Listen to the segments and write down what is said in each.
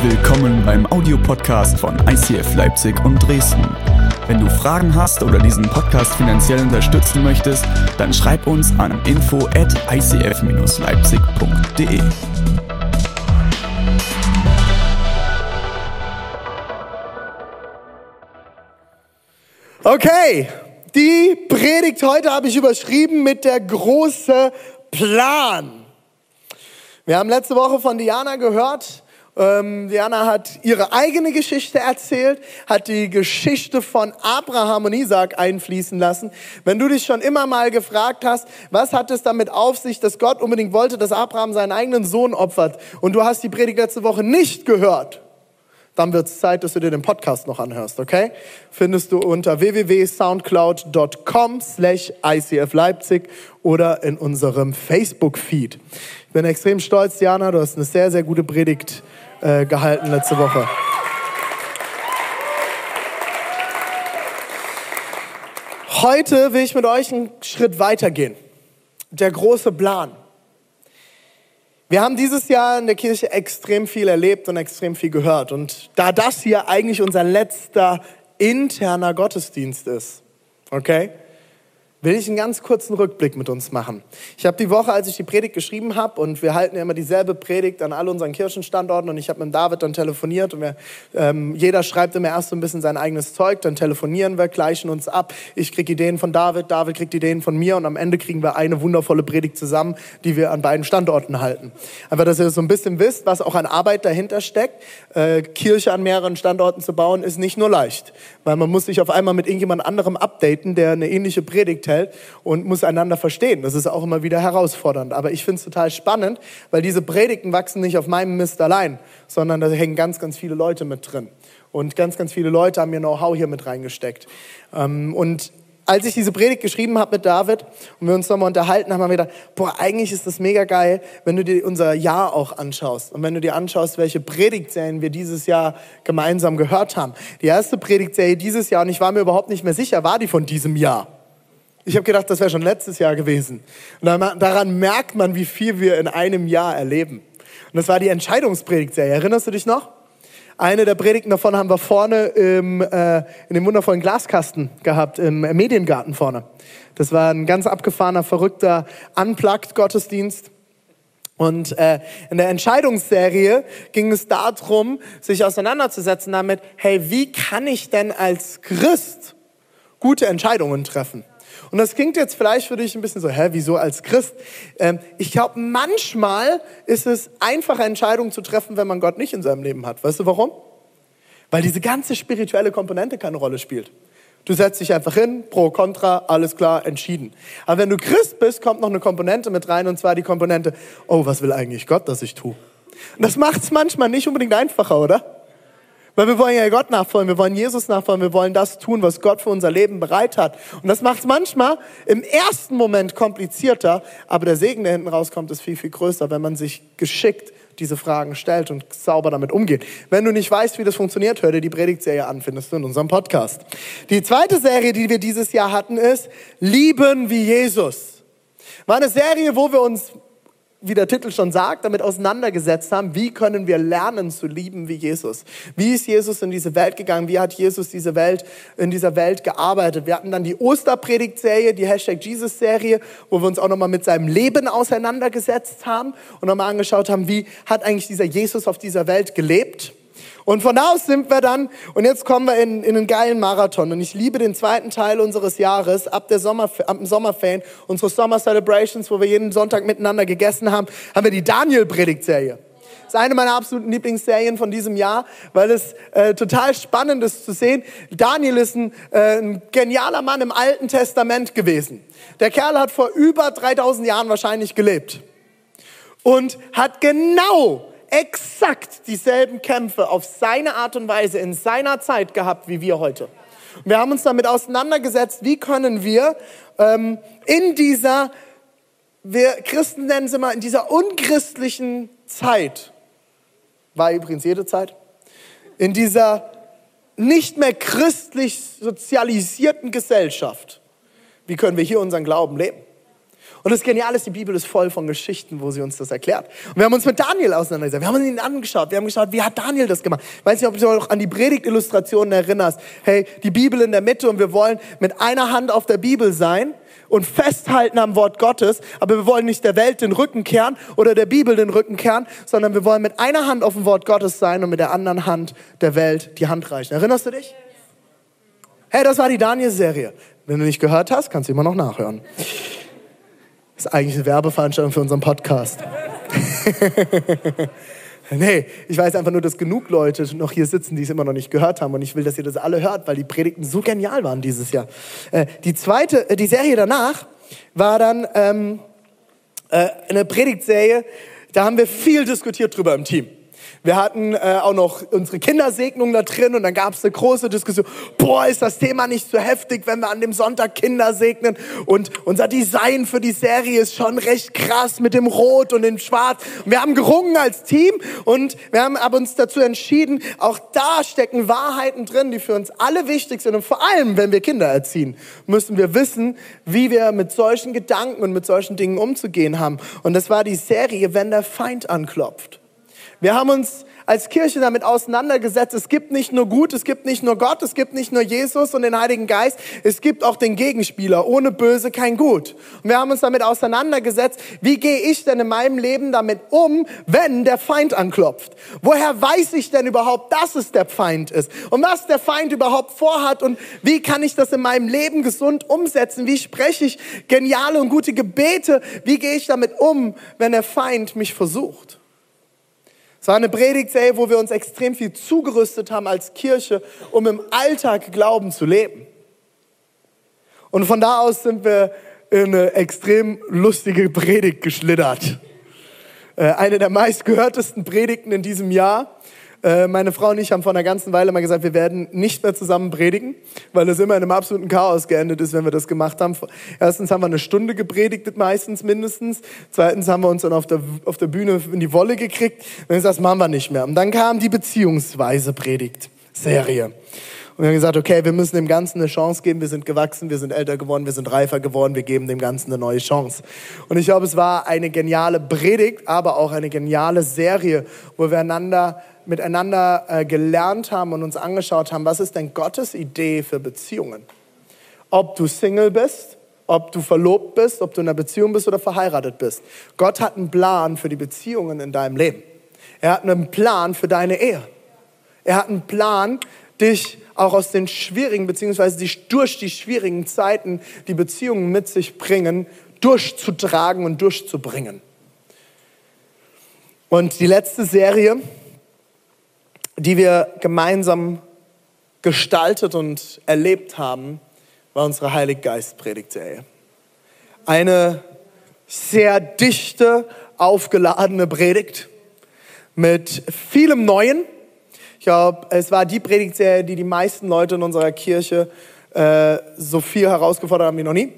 Willkommen beim Audiopodcast von ICF Leipzig und Dresden. Wenn du Fragen hast oder diesen Podcast finanziell unterstützen möchtest, dann schreib uns an info at icf-leipzig.de. Okay, die Predigt heute habe ich überschrieben mit der große Plan. Wir haben letzte Woche von Diana gehört. Ähm, Diana hat ihre eigene Geschichte erzählt, hat die Geschichte von Abraham und Isaac einfließen lassen. Wenn du dich schon immer mal gefragt hast, was hat es damit auf sich, dass Gott unbedingt wollte, dass Abraham seinen eigenen Sohn opfert und du hast die Predigt letzte Woche nicht gehört, dann wird es Zeit, dass du dir den Podcast noch anhörst, okay? Findest du unter www.soundcloud.com slash ICF Leipzig oder in unserem Facebook-Feed. Ich bin extrem stolz, Diana, du hast eine sehr, sehr gute Predigt äh, gehalten letzte Woche. Heute will ich mit euch einen Schritt weitergehen. Der große Plan. Wir haben dieses Jahr in der Kirche extrem viel erlebt und extrem viel gehört. Und da das hier eigentlich unser letzter interner Gottesdienst ist, okay, will ich einen ganz kurzen Rückblick mit uns machen. Ich habe die Woche, als ich die Predigt geschrieben habe, und wir halten ja immer dieselbe Predigt an all unseren Kirchenstandorten, und ich habe mit David dann telefoniert, und wir, ähm, jeder schreibt immer erst so ein bisschen sein eigenes Zeug, dann telefonieren wir, gleichen uns ab. Ich kriege Ideen von David, David kriegt Ideen von mir, und am Ende kriegen wir eine wundervolle Predigt zusammen, die wir an beiden Standorten halten. Aber dass ihr so ein bisschen wisst, was auch an Arbeit dahinter steckt, äh, Kirche an mehreren Standorten zu bauen, ist nicht nur leicht, weil man muss sich auf einmal mit irgendjemand anderem updaten, der eine ähnliche Predigt hält und muss einander verstehen. Das ist auch immer wieder herausfordernd. Aber ich finde es total spannend, weil diese Predigten wachsen nicht auf meinem Mist allein, sondern da hängen ganz, ganz viele Leute mit drin. Und ganz, ganz viele Leute haben ihr Know-how hier mit reingesteckt. Ähm, und als ich diese Predigt geschrieben habe mit David und wir uns nochmal unterhalten haben, haben wir gedacht, boah, eigentlich ist das mega geil, wenn du dir unser Jahr auch anschaust und wenn du dir anschaust, welche Predigtserien wir dieses Jahr gemeinsam gehört haben. Die erste Predigtserie dieses Jahr, und ich war mir überhaupt nicht mehr sicher, war die von diesem Jahr. Ich habe gedacht, das wäre schon letztes Jahr gewesen. Und daran merkt man, wie viel wir in einem Jahr erleben. Und das war die Entscheidungspredigtserie. Erinnerst du dich noch? Eine der Predigten davon haben wir vorne im, äh, in dem wundervollen Glaskasten gehabt, im Mediengarten vorne. Das war ein ganz abgefahrener, verrückter Unplugged-Gottesdienst. Und äh, in der Entscheidungsserie ging es darum, sich auseinanderzusetzen damit, hey, wie kann ich denn als Christ gute Entscheidungen treffen? Und das klingt jetzt vielleicht für dich ein bisschen so, hä, wieso als Christ? Ähm, ich glaube, manchmal ist es einfache Entscheidungen zu treffen, wenn man Gott nicht in seinem Leben hat. Weißt du warum? Weil diese ganze spirituelle Komponente keine Rolle spielt. Du setzt dich einfach hin, pro, contra, alles klar, entschieden. Aber wenn du Christ bist, kommt noch eine Komponente mit rein, und zwar die Komponente, oh, was will eigentlich Gott, dass ich tue? Und das macht es manchmal nicht unbedingt einfacher, oder? Weil wir wollen ja Gott nachfolgen, wir wollen Jesus nachfolgen, wir wollen das tun, was Gott für unser Leben bereit hat. Und das macht es manchmal im ersten Moment komplizierter, aber der Segen, der hinten rauskommt, ist viel, viel größer, wenn man sich geschickt diese Fragen stellt und sauber damit umgeht. Wenn du nicht weißt, wie das funktioniert, hör dir die Predigtserie an, findest du in unserem Podcast. Die zweite Serie, die wir dieses Jahr hatten, ist Lieben wie Jesus. War eine Serie, wo wir uns wie der Titel schon sagt, damit auseinandergesetzt haben, wie können wir lernen zu lieben wie Jesus? Wie ist Jesus in diese Welt gegangen? Wie hat Jesus diese Welt, in dieser Welt gearbeitet? Wir hatten dann die Osterpredigt-Serie, die Hashtag Jesus-Serie, wo wir uns auch nochmal mit seinem Leben auseinandergesetzt haben und nochmal angeschaut haben, wie hat eigentlich dieser Jesus auf dieser Welt gelebt? Und von da aus sind wir dann, und jetzt kommen wir in, in einen geilen Marathon. Und ich liebe den zweiten Teil unseres Jahres, ab, der Sommer, ab dem Sommerferien, unsere Sommer Celebrations, wo wir jeden Sonntag miteinander gegessen haben, haben wir die Daniel-Predigtserie. Das ist eine meiner absoluten Lieblingsserien von diesem Jahr, weil es äh, total spannend ist zu sehen. Daniel ist ein, äh, ein genialer Mann im Alten Testament gewesen. Der Kerl hat vor über 3000 Jahren wahrscheinlich gelebt und hat genau exakt dieselben Kämpfe auf seine Art und Weise in seiner Zeit gehabt wie wir heute. wir haben uns damit auseinandergesetzt, wie können wir ähm, in dieser, wir Christen nennen sie mal, in dieser unchristlichen Zeit, war übrigens jede Zeit, in dieser nicht mehr christlich sozialisierten Gesellschaft, wie können wir hier unseren Glauben leben? Und das Geniale ist, die Bibel ist voll von Geschichten, wo sie uns das erklärt. Und wir haben uns mit Daniel auseinandergesetzt. Wir haben ihn angeschaut. Wir haben geschaut, wie hat Daniel das gemacht. Ich weiß nicht, ob du dich noch an die Predigtillustrationen erinnerst. Hey, die Bibel in der Mitte und wir wollen mit einer Hand auf der Bibel sein und festhalten am Wort Gottes. Aber wir wollen nicht der Welt den Rücken kehren oder der Bibel den Rücken kehren, sondern wir wollen mit einer Hand auf dem Wort Gottes sein und mit der anderen Hand der Welt die Hand reichen. Erinnerst du dich? Hey, das war die Daniel-Serie. Wenn du nicht gehört hast, kannst du immer noch nachhören. Das ist eigentlich eine Werbeveranstaltung für unseren Podcast. nee, ich weiß einfach nur, dass genug Leute noch hier sitzen, die es immer noch nicht gehört haben. Und ich will, dass ihr das alle hört, weil die Predigten so genial waren dieses Jahr. Äh, die zweite, äh, die Serie danach war dann ähm, äh, eine Predigtserie. Da haben wir viel diskutiert drüber im Team. Wir hatten äh, auch noch unsere Kindersegnung da drin und dann gab es eine große Diskussion. Boah, ist das Thema nicht so heftig, wenn wir an dem Sonntag Kinder segnen? Und unser Design für die Serie ist schon recht krass mit dem Rot und dem Schwarz. Und wir haben gerungen als Team und wir haben aber uns dazu entschieden, auch da stecken Wahrheiten drin, die für uns alle wichtig sind. Und vor allem, wenn wir Kinder erziehen, müssen wir wissen, wie wir mit solchen Gedanken und mit solchen Dingen umzugehen haben. Und das war die Serie, wenn der Feind anklopft. Wir haben uns als Kirche damit auseinandergesetzt. Es gibt nicht nur gut, es gibt nicht nur Gott, es gibt nicht nur Jesus und den Heiligen Geist, es gibt auch den Gegenspieler. Ohne Böse kein Gut. Und wir haben uns damit auseinandergesetzt, wie gehe ich denn in meinem Leben damit um, wenn der Feind anklopft? Woher weiß ich denn überhaupt, dass es der Feind ist? Und was der Feind überhaupt vorhat und wie kann ich das in meinem Leben gesund umsetzen? Wie spreche ich geniale und gute Gebete? Wie gehe ich damit um, wenn der Feind mich versucht? Es war eine Predigtserie, wo wir uns extrem viel zugerüstet haben als Kirche, um im Alltag Glauben zu leben. Und von da aus sind wir in eine extrem lustige Predigt geschlittert. Äh, eine der meistgehörtesten Predigten in diesem Jahr äh, meine Frau und ich haben vor einer ganzen Weile mal gesagt, wir werden nicht mehr zusammen predigen, weil es immer in einem absoluten Chaos geendet ist, wenn wir das gemacht haben. Erstens haben wir eine Stunde gepredigt, meistens mindestens. Zweitens haben wir uns dann auf der, auf der Bühne in die Wolle gekriegt. Dann das machen wir nicht mehr. Und dann kam die Beziehungsweise Predigt-Serie. Und wir haben gesagt, okay, wir müssen dem Ganzen eine Chance geben. Wir sind gewachsen, wir sind älter geworden, wir sind reifer geworden, wir geben dem Ganzen eine neue Chance. Und ich glaube, es war eine geniale Predigt, aber auch eine geniale Serie, wo wir einander miteinander äh, gelernt haben und uns angeschaut haben, was ist denn Gottes Idee für Beziehungen? Ob du Single bist, ob du verlobt bist, ob du in einer Beziehung bist oder verheiratet bist. Gott hat einen Plan für die Beziehungen in deinem Leben. Er hat einen Plan für deine Ehe. Er hat einen Plan, dich auch aus den schwierigen, beziehungsweise dich durch die schwierigen Zeiten, die Beziehungen mit sich bringen, durchzutragen und durchzubringen. Und die letzte Serie, die wir gemeinsam gestaltet und erlebt haben, war unsere Heiliggeist-Predigtserie. Eine sehr dichte, aufgeladene Predigt mit vielem Neuen. Ich glaube, es war die Predigtserie, die die meisten Leute in unserer Kirche äh, so viel herausgefordert haben wie noch nie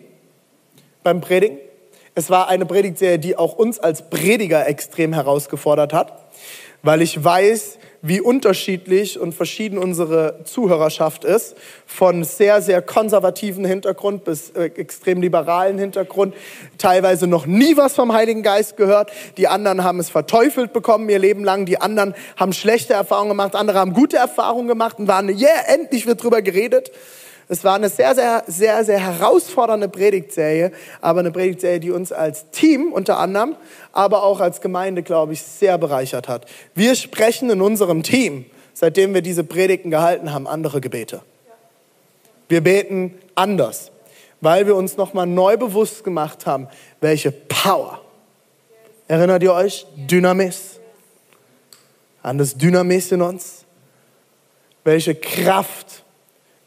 beim Predigen. Es war eine Predigtserie, die auch uns als Prediger extrem herausgefordert hat, weil ich weiß, wie unterschiedlich und verschieden unsere Zuhörerschaft ist, von sehr, sehr konservativen Hintergrund bis äh, extrem liberalen Hintergrund, teilweise noch nie was vom Heiligen Geist gehört, die anderen haben es verteufelt bekommen ihr Leben lang, die anderen haben schlechte Erfahrungen gemacht, andere haben gute Erfahrungen gemacht und waren, yeah, endlich wird drüber geredet. Es war eine sehr, sehr, sehr, sehr herausfordernde Predigtserie, aber eine Predigtserie, die uns als Team unter anderem, aber auch als Gemeinde, glaube ich, sehr bereichert hat. Wir sprechen in unserem Team, seitdem wir diese Predigten gehalten haben, andere Gebete. Wir beten anders, weil wir uns nochmal neu bewusst gemacht haben, welche Power. Erinnert ihr euch? Dynamis. An das Dynamis in uns. Welche Kraft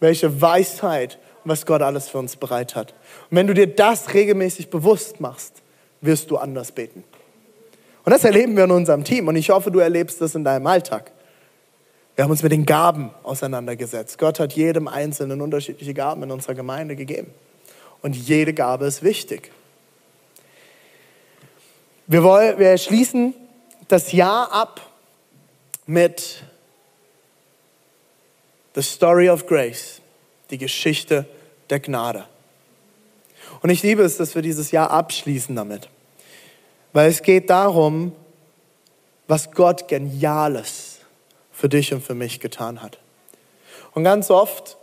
welche Weisheit und was Gott alles für uns bereit hat. Und wenn du dir das regelmäßig bewusst machst, wirst du anders beten. Und das erleben wir in unserem Team und ich hoffe, du erlebst das in deinem Alltag. Wir haben uns mit den Gaben auseinandergesetzt. Gott hat jedem Einzelnen unterschiedliche Gaben in unserer Gemeinde gegeben. Und jede Gabe ist wichtig. Wir, wollen, wir schließen das Jahr ab mit The Story of Grace, die Geschichte der Gnade. Und ich liebe es, dass wir dieses Jahr abschließen damit. Weil es geht darum, was Gott Geniales für dich und für mich getan hat. Und ganz oft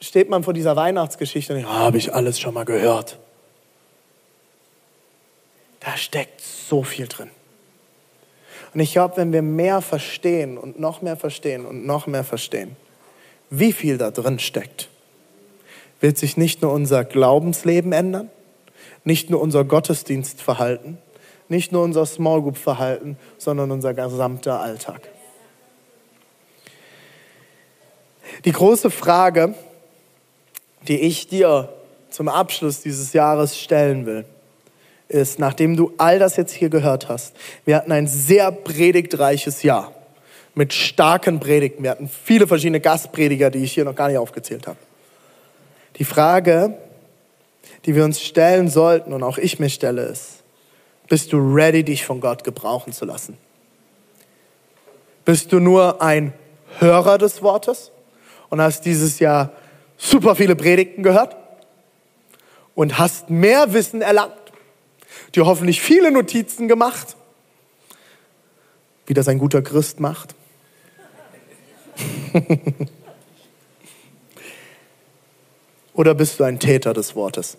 steht man vor dieser Weihnachtsgeschichte und denkt, ah, habe ich alles schon mal gehört. Da steckt so viel drin. Und ich glaube, wenn wir mehr verstehen und noch mehr verstehen und noch mehr verstehen, wie viel da drin steckt, wird sich nicht nur unser Glaubensleben ändern, nicht nur unser Gottesdienstverhalten, nicht nur unser Small Group Verhalten, sondern unser gesamter Alltag. Die große Frage, die ich dir zum Abschluss dieses Jahres stellen will, ist, nachdem du all das jetzt hier gehört hast, wir hatten ein sehr predigtreiches Jahr mit starken Predigten. Wir hatten viele verschiedene Gastprediger, die ich hier noch gar nicht aufgezählt habe. Die Frage, die wir uns stellen sollten und auch ich mir stelle, ist, bist du ready, dich von Gott gebrauchen zu lassen? Bist du nur ein Hörer des Wortes und hast dieses Jahr super viele Predigten gehört und hast mehr Wissen erlangt, dir hoffentlich viele Notizen gemacht, wie das ein guter Christ macht? Oder bist du ein Täter des Wortes?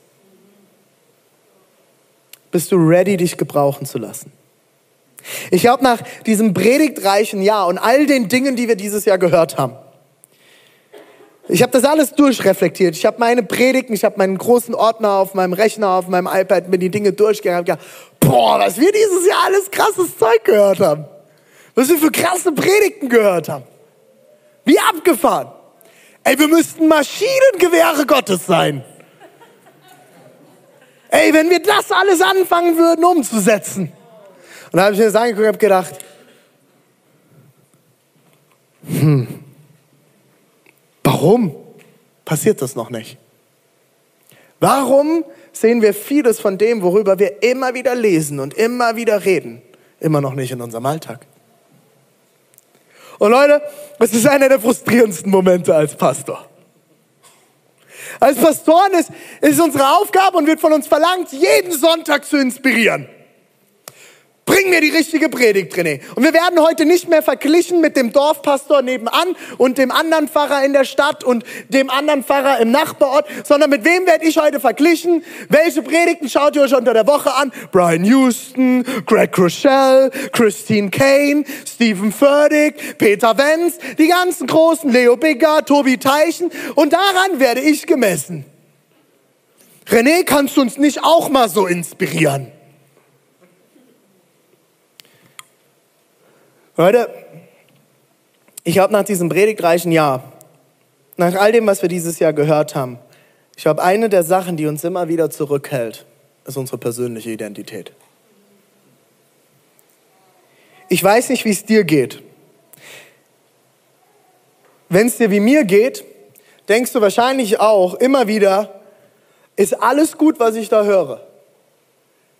Bist du ready, dich gebrauchen zu lassen? Ich glaube, nach diesem predigtreichen Jahr und all den Dingen, die wir dieses Jahr gehört haben, ich habe das alles durchreflektiert. Ich habe meine Predigten, ich habe meinen großen Ordner auf meinem Rechner, auf meinem iPad, mir die Dinge durchgegangen. Hab gedacht, boah, was wir dieses Jahr alles krasses Zeug gehört haben. Was wir für krasse Predigten gehört haben. Wie abgefahren. Ey, wir müssten Maschinengewehre Gottes sein. Ey, wenn wir das alles anfangen würden umzusetzen. Und da habe ich mir das angeguckt und habe gedacht, hm, warum passiert das noch nicht? Warum sehen wir vieles von dem, worüber wir immer wieder lesen und immer wieder reden, immer noch nicht in unserem Alltag? Und Leute, es ist einer der frustrierendsten Momente als Pastor. Als Pastoren ist, ist unsere Aufgabe und wird von uns verlangt, jeden Sonntag zu inspirieren. Bring mir die richtige Predigt, René. Und wir werden heute nicht mehr verglichen mit dem Dorfpastor nebenan und dem anderen Pfarrer in der Stadt und dem anderen Pfarrer im Nachbarort, sondern mit wem werde ich heute verglichen? Welche Predigten schaut ihr euch unter der Woche an? Brian Houston, Greg Rochelle, Christine Kane, Stephen Furtick, Peter Wenz, die ganzen großen, Leo Bigger, Tobi Teichen. Und daran werde ich gemessen. René, kannst du uns nicht auch mal so inspirieren? Leute, ich glaube, nach diesem predigtreichen Jahr, nach all dem, was wir dieses Jahr gehört haben, ich glaube, eine der Sachen, die uns immer wieder zurückhält, ist unsere persönliche Identität. Ich weiß nicht, wie es dir geht. Wenn es dir wie mir geht, denkst du wahrscheinlich auch immer wieder, ist alles gut, was ich da höre.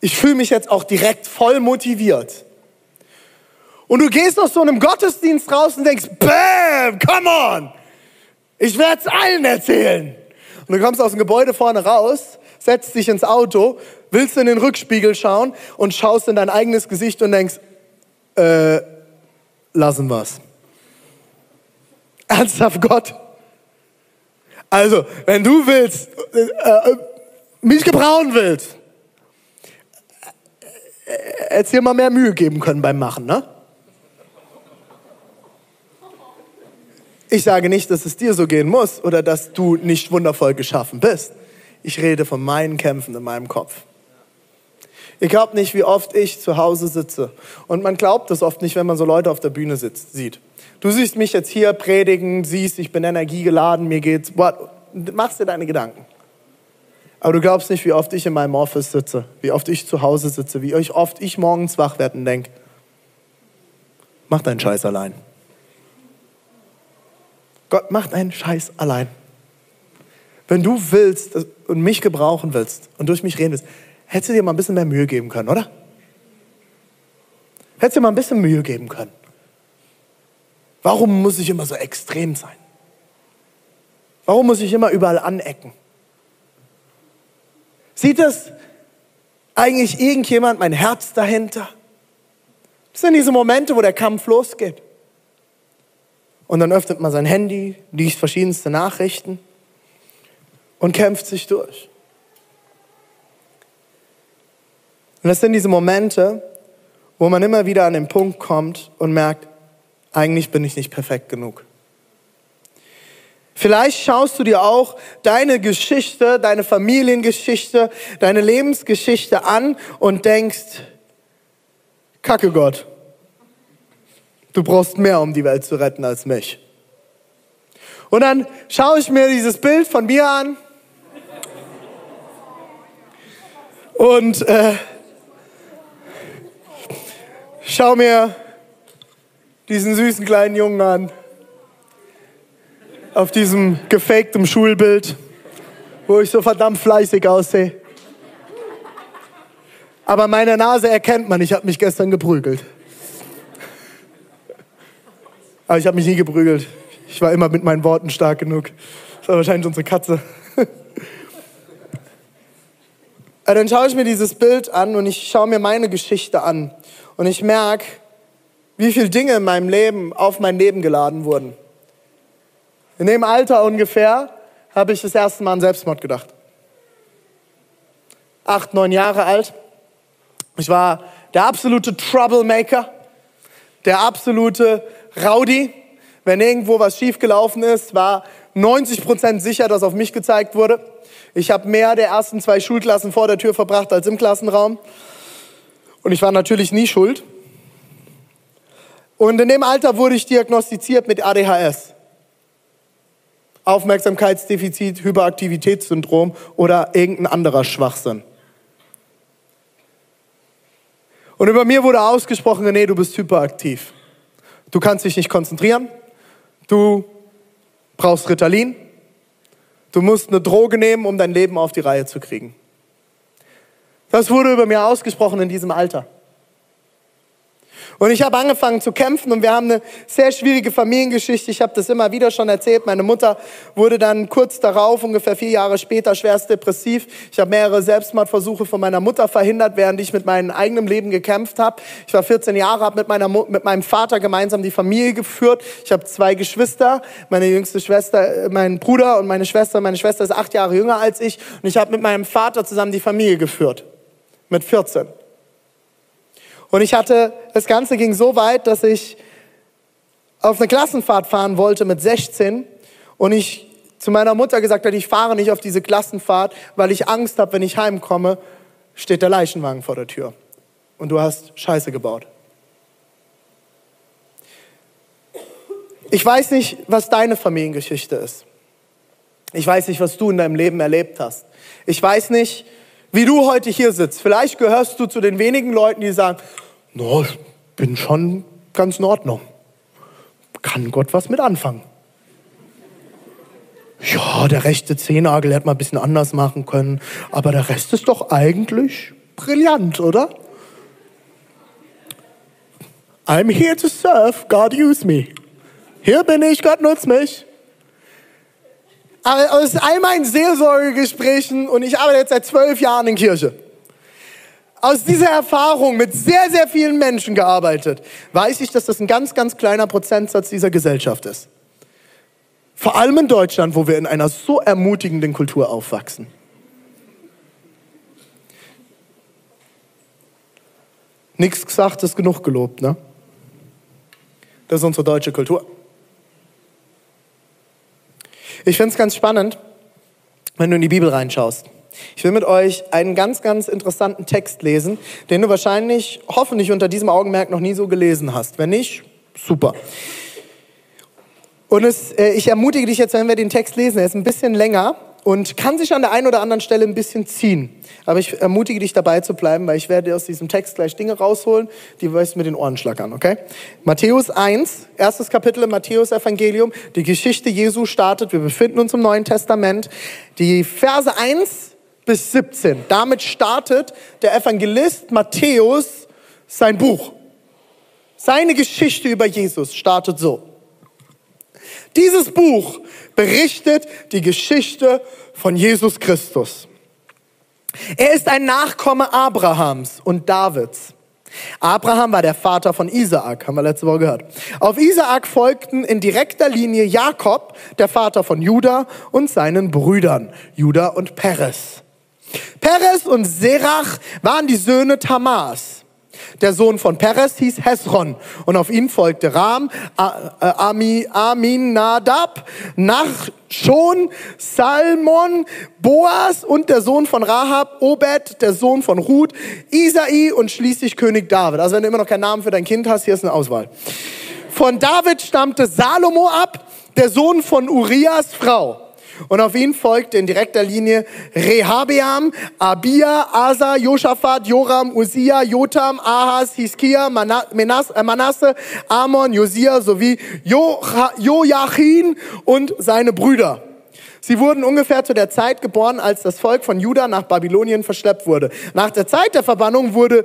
Ich fühle mich jetzt auch direkt voll motiviert. Und du gehst aus so einem Gottesdienst raus und denkst, bam, come on, ich werde es allen erzählen. Und du kommst aus dem Gebäude vorne raus, setzt dich ins Auto, willst in den Rückspiegel schauen und schaust in dein eigenes Gesicht und denkst, äh, lassen wir's. Ernsthaft Gott? Also, wenn du willst, äh, äh, mich gebrauchen willst, äh, hättest dir mal mehr Mühe geben können beim Machen, ne? Ich sage nicht, dass es dir so gehen muss oder dass du nicht wundervoll geschaffen bist. Ich rede von meinen Kämpfen in meinem Kopf. Ihr glaubt nicht, wie oft ich zu Hause sitze. Und man glaubt das oft nicht, wenn man so Leute auf der Bühne sitzt, sieht. Du siehst mich jetzt hier predigen, siehst, ich bin energiegeladen, mir geht's, what, machst dir deine Gedanken. Aber du glaubst nicht, wie oft ich in meinem Office sitze, wie oft ich zu Hause sitze, wie oft ich morgens wach werde und denke, mach deinen Scheiß allein. Gott macht einen Scheiß allein. Wenn du willst und mich gebrauchen willst und durch mich reden willst, hättest du dir mal ein bisschen mehr Mühe geben können, oder? Hättest du dir mal ein bisschen Mühe geben können. Warum muss ich immer so extrem sein? Warum muss ich immer überall anecken? Sieht das eigentlich irgendjemand mein Herz dahinter? Das sind diese Momente, wo der Kampf losgeht. Und dann öffnet man sein Handy, liest verschiedenste Nachrichten und kämpft sich durch. Und das sind diese Momente, wo man immer wieder an den Punkt kommt und merkt, eigentlich bin ich nicht perfekt genug. Vielleicht schaust du dir auch deine Geschichte, deine Familiengeschichte, deine Lebensgeschichte an und denkst, Kacke Gott, du brauchst mehr, um die Welt zu retten als mich. Und dann schaue ich mir dieses Bild von mir an und äh, schau mir diesen süßen kleinen Jungen an auf diesem gefakten Schulbild, wo ich so verdammt fleißig aussehe. Aber meine Nase erkennt man, ich habe mich gestern geprügelt. Aber ich habe mich nie geprügelt. Ich war immer mit meinen Worten stark genug. Das war wahrscheinlich unsere Katze. Aber dann schaue ich mir dieses Bild an und ich schaue mir meine Geschichte an. Und ich merke, wie viele Dinge in meinem Leben auf mein Leben geladen wurden. In dem Alter ungefähr habe ich das erste Mal an Selbstmord gedacht. Acht, neun Jahre alt. Ich war der absolute Troublemaker, der absolute Rowdy. Wenn irgendwo was schiefgelaufen ist, war 90 Prozent sicher, dass auf mich gezeigt wurde. Ich habe mehr der ersten zwei Schulklassen vor der Tür verbracht als im Klassenraum. Und ich war natürlich nie schuld. Und in dem Alter wurde ich diagnostiziert mit ADHS. Aufmerksamkeitsdefizit, Hyperaktivitätssyndrom oder irgendein anderer Schwachsinn. Und über mir wurde ausgesprochen, nee, du bist hyperaktiv. Du kannst dich nicht konzentrieren. Du brauchst Ritalin. Du musst eine Droge nehmen, um dein Leben auf die Reihe zu kriegen. Das wurde über mir ausgesprochen in diesem Alter. Und ich habe angefangen zu kämpfen und wir haben eine sehr schwierige Familiengeschichte. Ich habe das immer wieder schon erzählt. Meine Mutter wurde dann kurz darauf, ungefähr vier Jahre später, schwerst depressiv. Ich habe mehrere Selbstmordversuche von meiner Mutter verhindert, während ich mit meinem eigenen Leben gekämpft habe. Ich war 14 Jahre, habe mit, meiner, mit meinem Vater gemeinsam die Familie geführt. Ich habe zwei Geschwister, meine jüngste Schwester, mein Bruder und meine Schwester. Meine Schwester ist acht Jahre jünger als ich. Und ich habe mit meinem Vater zusammen die Familie geführt. Mit 14. Und ich hatte, das Ganze ging so weit, dass ich auf eine Klassenfahrt fahren wollte mit 16 und ich zu meiner Mutter gesagt habe, ich fahre nicht auf diese Klassenfahrt, weil ich Angst habe, wenn ich heimkomme, steht der Leichenwagen vor der Tür. Und du hast Scheiße gebaut. Ich weiß nicht, was deine Familiengeschichte ist. Ich weiß nicht, was du in deinem Leben erlebt hast. Ich weiß nicht, wie du heute hier sitzt. Vielleicht gehörst du zu den wenigen Leuten, die sagen, no, ich bin schon ganz in Ordnung. Kann Gott was mit anfangen? Ja, der rechte Zehennagel hätte man ein bisschen anders machen können, aber der Rest ist doch eigentlich brillant, oder? I'm here to serve, God use me. Hier bin ich, Gott nutzt mich. Aus all meinen Seelsorgegesprächen, und ich arbeite jetzt seit zwölf Jahren in Kirche, aus dieser Erfahrung mit sehr, sehr vielen Menschen gearbeitet, weiß ich, dass das ein ganz, ganz kleiner Prozentsatz dieser Gesellschaft ist. Vor allem in Deutschland, wo wir in einer so ermutigenden Kultur aufwachsen. Nichts gesagt ist genug gelobt, ne? Das ist unsere deutsche Kultur. Ich finde es ganz spannend, wenn du in die Bibel reinschaust. Ich will mit euch einen ganz, ganz interessanten Text lesen, den du wahrscheinlich, hoffentlich unter diesem Augenmerk noch nie so gelesen hast. Wenn nicht, super. Und es, äh, ich ermutige dich jetzt, wenn wir den Text lesen, er ist ein bisschen länger und kann sich an der einen oder anderen Stelle ein bisschen ziehen. Aber ich ermutige dich dabei zu bleiben, weil ich werde aus diesem Text gleich Dinge rausholen, die weißt mit den Ohren schlackern, okay? Matthäus 1, erstes Kapitel im Matthäus Evangelium. Die Geschichte Jesu startet. Wir befinden uns im Neuen Testament. Die Verse 1 bis 17. Damit startet der Evangelist Matthäus sein Buch. Seine Geschichte über Jesus startet so. Dieses Buch berichtet die Geschichte von Jesus Christus. Er ist ein Nachkomme Abrahams und Davids. Abraham war der Vater von Isaak, haben wir letzte Woche gehört. Auf Isaak folgten in direkter Linie Jakob, der Vater von Juda und seinen Brüdern, Juda und Perez. Perez und Serach waren die Söhne Tamars. Der Sohn von Perez hieß Hesron und auf ihn folgte Ram, Ami, Aminadab, Nachschon, Salmon, Boas und der Sohn von Rahab, Obed, der Sohn von Ruth, Isai und schließlich König David. Also wenn du immer noch keinen Namen für dein Kind hast, hier ist eine Auswahl. Von David stammte Salomo ab, der Sohn von Urias Frau. Und auf ihn folgte in direkter Linie Rehabeam, Abia, Asa, Josaphat, Joram, Usia, Jotam, Ahas, Hiskia, äh, Manasse, Amon, Josia sowie Joachim und seine Brüder. Sie wurden ungefähr zu der Zeit geboren, als das Volk von Juda nach Babylonien verschleppt wurde. Nach der Zeit der Verbannung wurde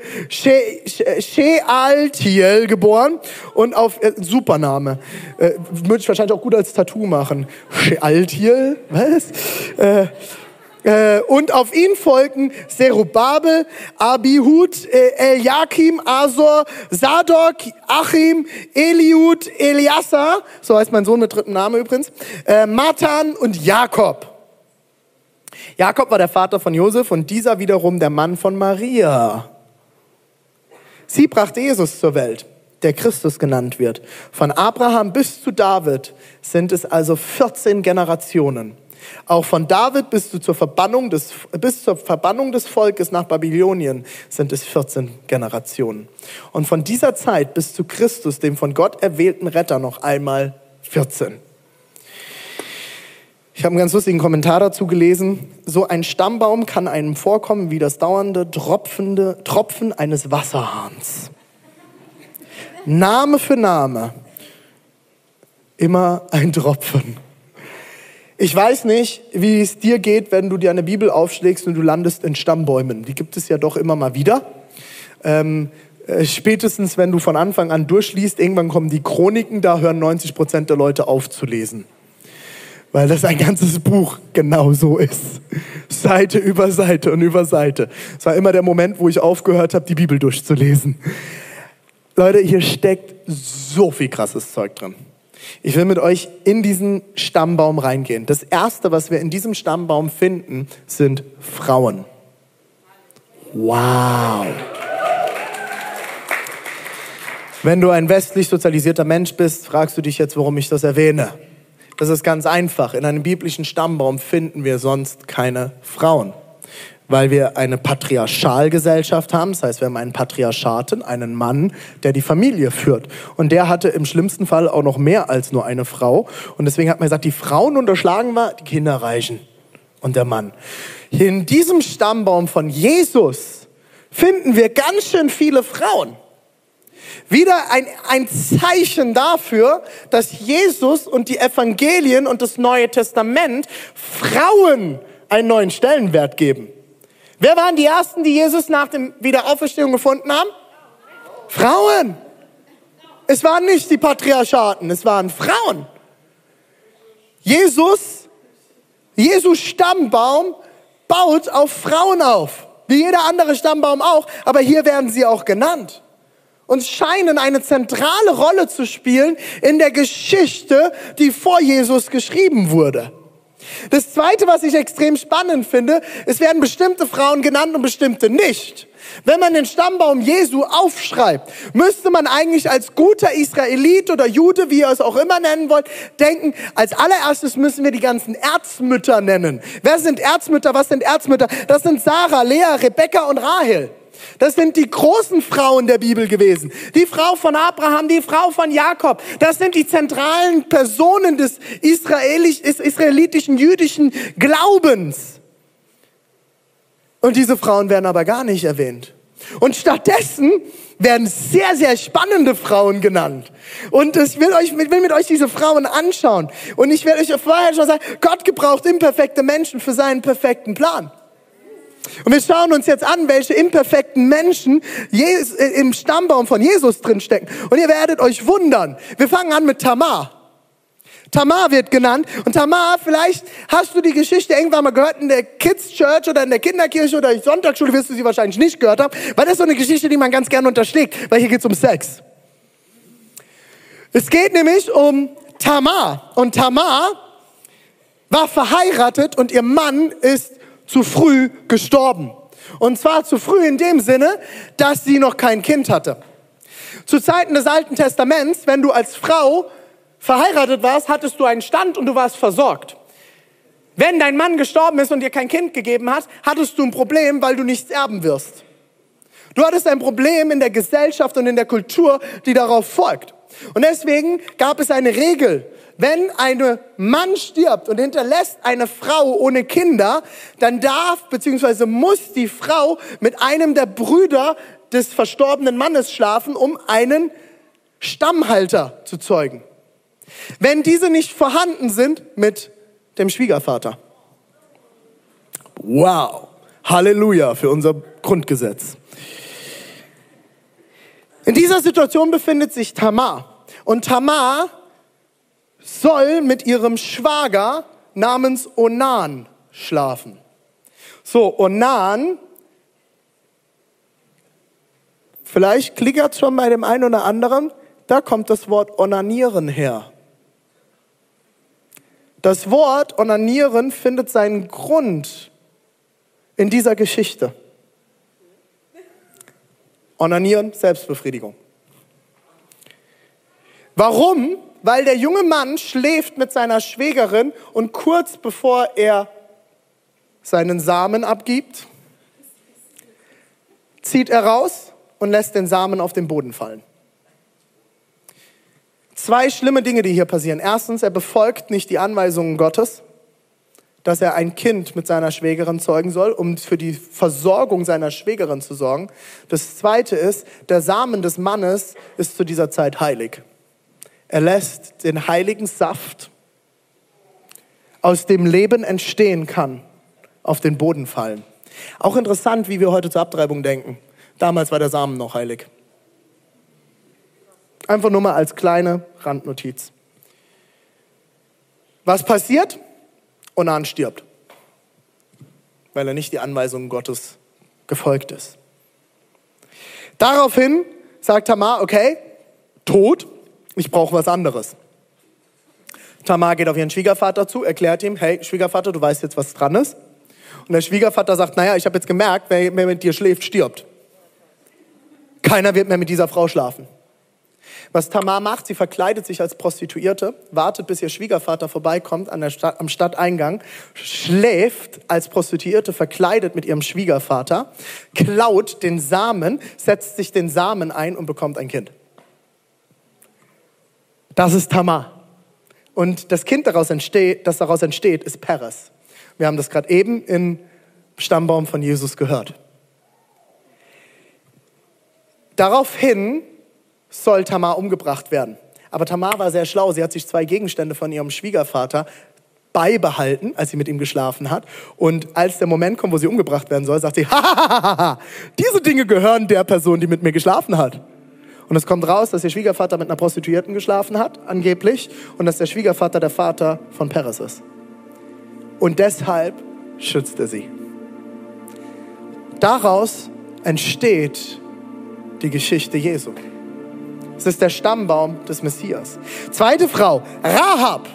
Shealtiel geboren und auf äh, Supername. Äh, würde ich wahrscheinlich auch gut als Tattoo machen. Shealtiel, was? Äh, äh, und auf ihn folgten Zerubabel, Abihud, äh, Eliakim, Asor, Sadok, Achim, Eliud, Eliasa, so heißt mein Sohn mit dritten Namen übrigens, äh, Matan und Jakob. Jakob war der Vater von Josef und dieser wiederum der Mann von Maria. Sie brachte Jesus zur Welt, der Christus genannt wird. Von Abraham bis zu David sind es also 14 Generationen. Auch von David bis, zur Verbannung des, bis zur Verbannung des Volkes nach Babylonien sind es 14 Generationen. Und von dieser Zeit bis zu Christus, dem von Gott erwählten Retter, noch einmal 14. Ich habe einen ganz lustigen Kommentar dazu gelesen. So ein Stammbaum kann einem vorkommen wie das dauernde tropfende Tropfen eines Wasserhahns. Name für Name. Immer ein Tropfen. Ich weiß nicht, wie es dir geht, wenn du dir eine Bibel aufschlägst und du landest in Stammbäumen. Die gibt es ja doch immer mal wieder. Ähm, äh, spätestens, wenn du von Anfang an durchliest, irgendwann kommen die Chroniken, da hören 90 Prozent der Leute auf zu lesen. Weil das ein ganzes Buch genau so ist. Seite über Seite und über Seite. Es war immer der Moment, wo ich aufgehört habe, die Bibel durchzulesen. Leute, hier steckt so viel krasses Zeug drin. Ich will mit euch in diesen Stammbaum reingehen. Das Erste, was wir in diesem Stammbaum finden, sind Frauen. Wow. Wenn du ein westlich sozialisierter Mensch bist, fragst du dich jetzt, warum ich das erwähne. Das ist ganz einfach. In einem biblischen Stammbaum finden wir sonst keine Frauen weil wir eine Patriarchalgesellschaft haben. Das heißt, wir haben einen Patriarchaten, einen Mann, der die Familie führt. Und der hatte im schlimmsten Fall auch noch mehr als nur eine Frau. Und deswegen hat man gesagt, die Frauen unterschlagen wir, die Kinder reichen. Und der Mann. In diesem Stammbaum von Jesus finden wir ganz schön viele Frauen. Wieder ein, ein Zeichen dafür, dass Jesus und die Evangelien und das Neue Testament Frauen einen neuen Stellenwert geben. Wer waren die Ersten, die Jesus nach der Wiederauferstehung gefunden haben? Frauen. Es waren nicht die Patriarchaten, es waren Frauen. Jesus, Jesus Stammbaum baut auf Frauen auf, wie jeder andere Stammbaum auch, aber hier werden sie auch genannt und scheinen eine zentrale Rolle zu spielen in der Geschichte, die vor Jesus geschrieben wurde. Das Zweite, was ich extrem spannend finde, es werden bestimmte Frauen genannt und bestimmte nicht. Wenn man den Stammbaum Jesu aufschreibt, müsste man eigentlich als guter Israelit oder Jude, wie ihr es auch immer nennen wollt, denken, als allererstes müssen wir die ganzen Erzmütter nennen. Wer sind Erzmütter? Was sind Erzmütter? Das sind Sarah, Lea, Rebekka und Rahel. Das sind die großen Frauen der Bibel gewesen. Die Frau von Abraham, die Frau von Jakob. Das sind die zentralen Personen des israelitischen jüdischen Glaubens. Und diese Frauen werden aber gar nicht erwähnt. Und stattdessen werden sehr, sehr spannende Frauen genannt. Und ich will, euch, will mit euch diese Frauen anschauen. Und ich werde euch vorher schon sagen, Gott gebraucht imperfekte Menschen für seinen perfekten Plan. Und wir schauen uns jetzt an, welche imperfekten Menschen äh, im Stammbaum von Jesus drinstecken. Und ihr werdet euch wundern. Wir fangen an mit Tamar. Tamar wird genannt. Und Tamar, vielleicht hast du die Geschichte irgendwann mal gehört in der Kids Church oder in der Kinderkirche oder in der Sonntagsschule, wirst du sie wahrscheinlich nicht gehört haben, weil das ist so eine Geschichte, die man ganz gerne unterschlägt, weil hier geht es um Sex. Es geht nämlich um Tamar. Und Tamar war verheiratet und ihr Mann ist zu früh gestorben. Und zwar zu früh in dem Sinne, dass sie noch kein Kind hatte. Zu Zeiten des Alten Testaments, wenn du als Frau verheiratet warst, hattest du einen Stand und du warst versorgt. Wenn dein Mann gestorben ist und dir kein Kind gegeben hat, hattest du ein Problem, weil du nichts erben wirst. Du hattest ein Problem in der Gesellschaft und in der Kultur, die darauf folgt. Und deswegen gab es eine Regel. Wenn ein Mann stirbt und hinterlässt eine Frau ohne Kinder, dann darf bzw. muss die Frau mit einem der Brüder des verstorbenen Mannes schlafen, um einen Stammhalter zu zeugen. Wenn diese nicht vorhanden sind, mit dem Schwiegervater. Wow. Halleluja für unser Grundgesetz. In dieser Situation befindet sich Tamar. Und Tamar soll mit ihrem Schwager namens Onan schlafen. So, Onan, vielleicht klickert schon bei dem einen oder anderen, da kommt das Wort Onanieren her. Das Wort Onanieren findet seinen Grund in dieser Geschichte. Onanieren, Selbstbefriedigung. Warum? Weil der junge Mann schläft mit seiner Schwägerin und kurz bevor er seinen Samen abgibt, zieht er raus und lässt den Samen auf den Boden fallen. Zwei schlimme Dinge, die hier passieren. Erstens, er befolgt nicht die Anweisungen Gottes, dass er ein Kind mit seiner Schwägerin zeugen soll, um für die Versorgung seiner Schwägerin zu sorgen. Das zweite ist, der Samen des Mannes ist zu dieser Zeit heilig. Er lässt den heiligen Saft, aus dem Leben entstehen kann, auf den Boden fallen. Auch interessant, wie wir heute zur Abtreibung denken. Damals war der Samen noch heilig. Einfach nur mal als kleine Randnotiz. Was passiert? Onan stirbt, weil er nicht die Anweisungen Gottes gefolgt ist. Daraufhin sagt Tamar, okay, tot, ich brauche was anderes. Tamar geht auf ihren Schwiegervater zu, erklärt ihm, hey Schwiegervater, du weißt jetzt, was dran ist. Und der Schwiegervater sagt, naja, ich habe jetzt gemerkt, wer mit dir schläft, stirbt. Keiner wird mehr mit dieser Frau schlafen. Was Tamar macht, sie verkleidet sich als Prostituierte, wartet, bis ihr Schwiegervater vorbeikommt an der Stadt, am Stadteingang, schläft als Prostituierte verkleidet mit ihrem Schwiegervater, klaut den Samen, setzt sich den Samen ein und bekommt ein Kind. Das ist Tamar. Und das Kind, daraus entsteht, das daraus entsteht, ist Peres. Wir haben das gerade eben im Stammbaum von Jesus gehört. Daraufhin soll Tamar umgebracht werden. Aber Tamar war sehr schlau. Sie hat sich zwei Gegenstände von ihrem Schwiegervater beibehalten, als sie mit ihm geschlafen hat. Und als der Moment kommt, wo sie umgebracht werden soll, sagt sie, ha, diese Dinge gehören der Person, die mit mir geschlafen hat. Und es kommt raus, dass ihr Schwiegervater mit einer Prostituierten geschlafen hat, angeblich, und dass der Schwiegervater der Vater von Peres ist. Und deshalb schützt er sie. Daraus entsteht die Geschichte Jesu. Es ist der Stammbaum des Messias. Zweite Frau, Rahab.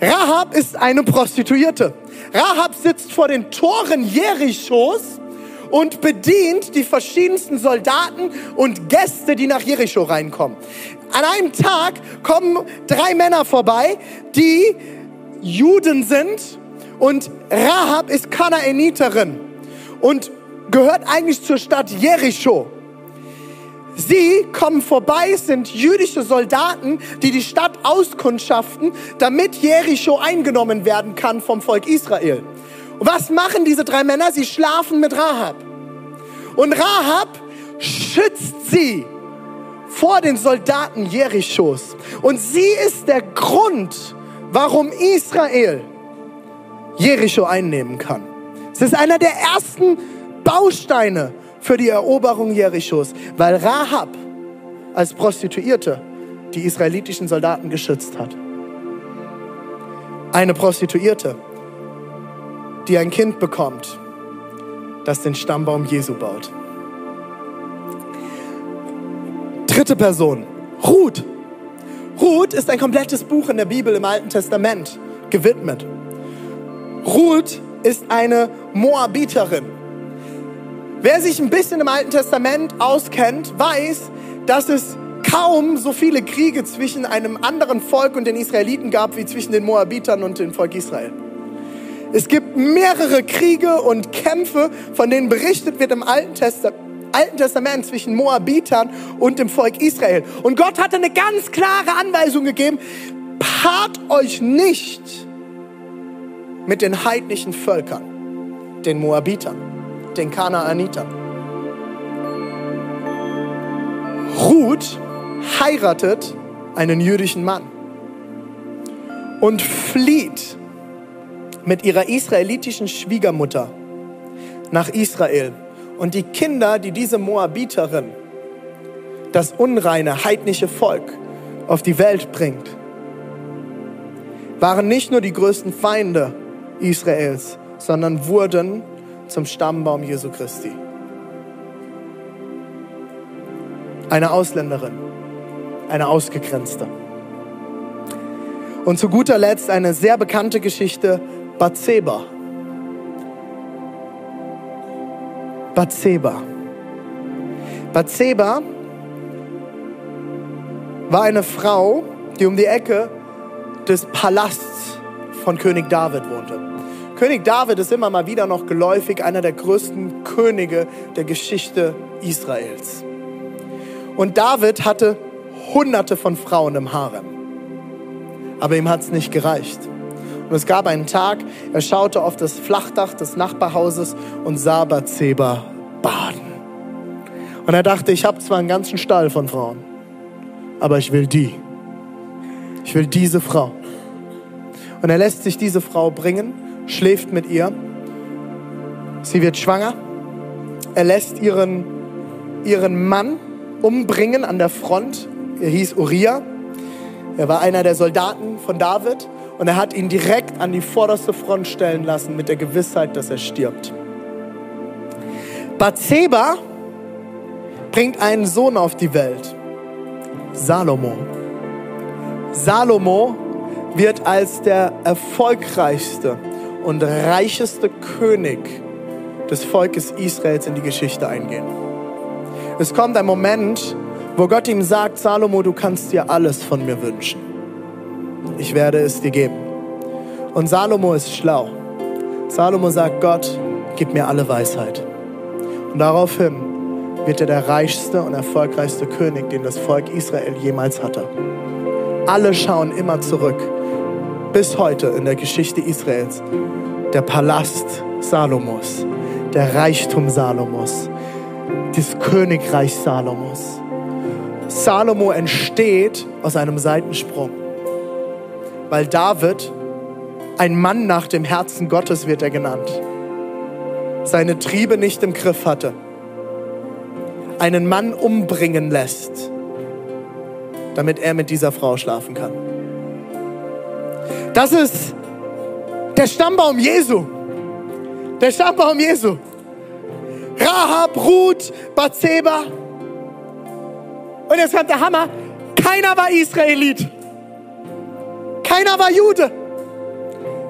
Rahab ist eine Prostituierte. Rahab sitzt vor den Toren Jerichos und bedient die verschiedensten Soldaten und Gäste, die nach Jericho reinkommen. An einem Tag kommen drei Männer vorbei, die Juden sind und Rahab ist Kanaaniterin und gehört eigentlich zur Stadt Jericho. Sie kommen vorbei, sind jüdische Soldaten, die die Stadt auskundschaften, damit Jericho eingenommen werden kann vom Volk Israel. Und was machen diese drei Männer? Sie schlafen mit Rahab. Und Rahab schützt sie vor den Soldaten Jerichos. Und sie ist der Grund, warum Israel Jericho einnehmen kann. Es ist einer der ersten Bausteine für die Eroberung Jerichos, weil Rahab als Prostituierte die israelitischen Soldaten geschützt hat. Eine Prostituierte, die ein Kind bekommt, das den Stammbaum Jesu baut. Dritte Person, Ruth. Ruth ist ein komplettes Buch in der Bibel im Alten Testament gewidmet. Ruth ist eine Moabiterin. Wer sich ein bisschen im Alten Testament auskennt, weiß, dass es kaum so viele Kriege zwischen einem anderen Volk und den Israeliten gab wie zwischen den Moabitern und dem Volk Israel. Es gibt mehrere Kriege und Kämpfe, von denen berichtet wird im Alten Testament. Alten Testament zwischen Moabitern und dem Volk Israel. Und Gott hatte eine ganz klare Anweisung gegeben, paart euch nicht mit den heidnischen Völkern, den Moabitern, den Kanaanitern. Ruth heiratet einen jüdischen Mann und flieht mit ihrer israelitischen Schwiegermutter nach Israel. Und die Kinder, die diese Moabiterin, das unreine, heidnische Volk, auf die Welt bringt, waren nicht nur die größten Feinde Israels, sondern wurden zum Stammbaum Jesu Christi. Eine Ausländerin, eine Ausgegrenzte. Und zu guter Letzt eine sehr bekannte Geschichte, Bathseba. Bathseba. Bathseba war eine Frau, die um die Ecke des Palasts von König David wohnte. König David ist immer mal wieder noch geläufig einer der größten Könige der Geschichte Israels. Und David hatte hunderte von Frauen im Harem. Aber ihm hat es nicht gereicht. Und es gab einen Tag, er schaute auf das Flachdach des Nachbarhauses und sah Bathseba baden. Und er dachte, ich habe zwar einen ganzen Stall von Frauen, aber ich will die. Ich will diese Frau. Und er lässt sich diese Frau bringen, schläft mit ihr. Sie wird schwanger. Er lässt ihren, ihren Mann umbringen an der Front. Er hieß Uriah. Er war einer der Soldaten von David und er hat ihn direkt an die vorderste Front stellen lassen mit der Gewissheit, dass er stirbt. Bathseba bringt einen Sohn auf die Welt, Salomo. Salomo wird als der erfolgreichste und reicheste König des Volkes Israels in die Geschichte eingehen. Es kommt ein Moment, wo Gott ihm sagt, Salomo, du kannst dir alles von mir wünschen. Ich werde es dir geben. Und Salomo ist schlau. Salomo sagt, Gott, gib mir alle Weisheit. Und daraufhin wird er der reichste und erfolgreichste König, den das Volk Israel jemals hatte. Alle schauen immer zurück, bis heute in der Geschichte Israels. Der Palast Salomos, der Reichtum Salomos, das Königreich Salomos. Salomo entsteht aus einem Seitensprung, weil David, ein Mann nach dem Herzen Gottes wird er genannt, seine Triebe nicht im Griff hatte, einen Mann umbringen lässt, damit er mit dieser Frau schlafen kann. Das ist der Stammbaum Jesu. Der Stammbaum Jesu. Rahab, Ruth, Bathseba. Und jetzt kommt der Hammer. Keiner war Israelit. Keiner war Jude.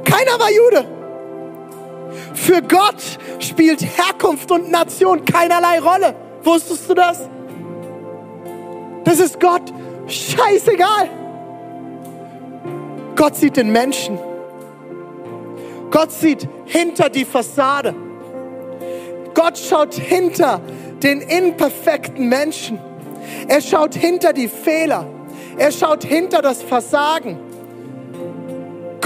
Keiner war Jude. Für Gott spielt Herkunft und Nation keinerlei Rolle. Wusstest du das? Das ist Gott scheißegal. Gott sieht den Menschen. Gott sieht hinter die Fassade. Gott schaut hinter den imperfekten Menschen. Er schaut hinter die Fehler. Er schaut hinter das Versagen.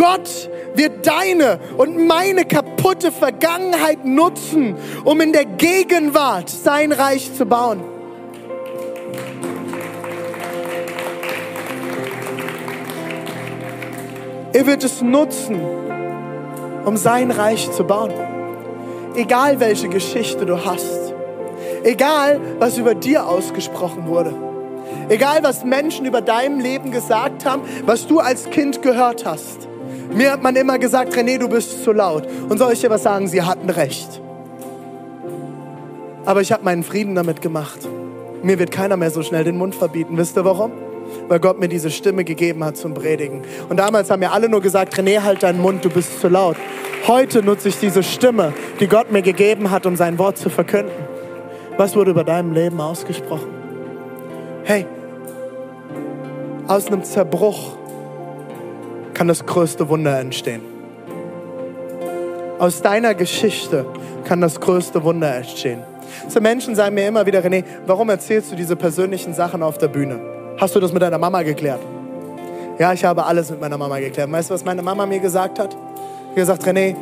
Gott wird deine und meine kaputte Vergangenheit nutzen, um in der Gegenwart sein Reich zu bauen. Er wird es nutzen, um sein Reich zu bauen. Egal welche Geschichte du hast. Egal, was über dir ausgesprochen wurde. Egal, was Menschen über deinem Leben gesagt haben, was du als Kind gehört hast. Mir hat man immer gesagt, René, du bist zu laut. Und soll ich dir was sagen? Sie hatten recht. Aber ich habe meinen Frieden damit gemacht. Mir wird keiner mehr so schnell den Mund verbieten. Wisst ihr warum? Weil Gott mir diese Stimme gegeben hat zum Predigen. Und damals haben mir alle nur gesagt, René, halt deinen Mund, du bist zu laut. Heute nutze ich diese Stimme, die Gott mir gegeben hat, um sein Wort zu verkünden. Was wurde über deinem Leben ausgesprochen? Hey, aus einem Zerbruch kann das größte Wunder entstehen. Aus deiner Geschichte kann das größte Wunder entstehen. So Menschen sagen mir immer wieder, René, warum erzählst du diese persönlichen Sachen auf der Bühne? Hast du das mit deiner Mama geklärt? Ja, ich habe alles mit meiner Mama geklärt. Weißt du, was meine Mama mir gesagt hat? Sie hat gesagt, René,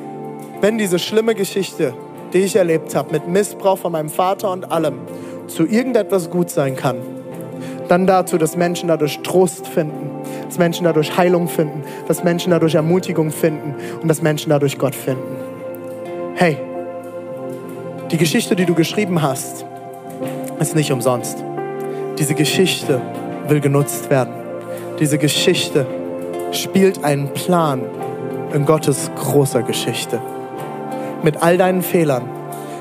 wenn diese schlimme Geschichte, die ich erlebt habe, mit Missbrauch von meinem Vater und allem, zu irgendetwas gut sein kann, dann dazu, dass Menschen dadurch Trost finden, dass Menschen dadurch Heilung finden, dass Menschen dadurch Ermutigung finden und dass Menschen dadurch Gott finden. Hey, die Geschichte, die du geschrieben hast, ist nicht umsonst. Diese Geschichte will genutzt werden. Diese Geschichte spielt einen Plan in Gottes großer Geschichte. Mit all deinen Fehlern,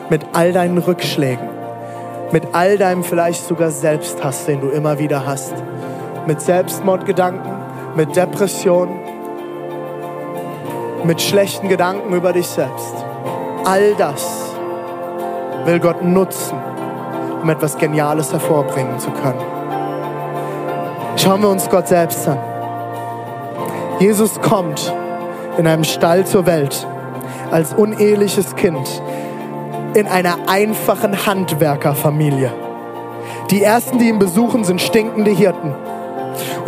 mit all deinen Rückschlägen, mit all deinem vielleicht sogar Selbsthass, den du immer wieder hast, mit Selbstmordgedanken, mit Depressionen, mit schlechten Gedanken über dich selbst. All das will Gott nutzen, um etwas Geniales hervorbringen zu können. Schauen wir uns Gott selbst an. Jesus kommt in einem Stall zur Welt als uneheliches Kind in einer einfachen Handwerkerfamilie. Die ersten, die ihn besuchen, sind stinkende Hirten.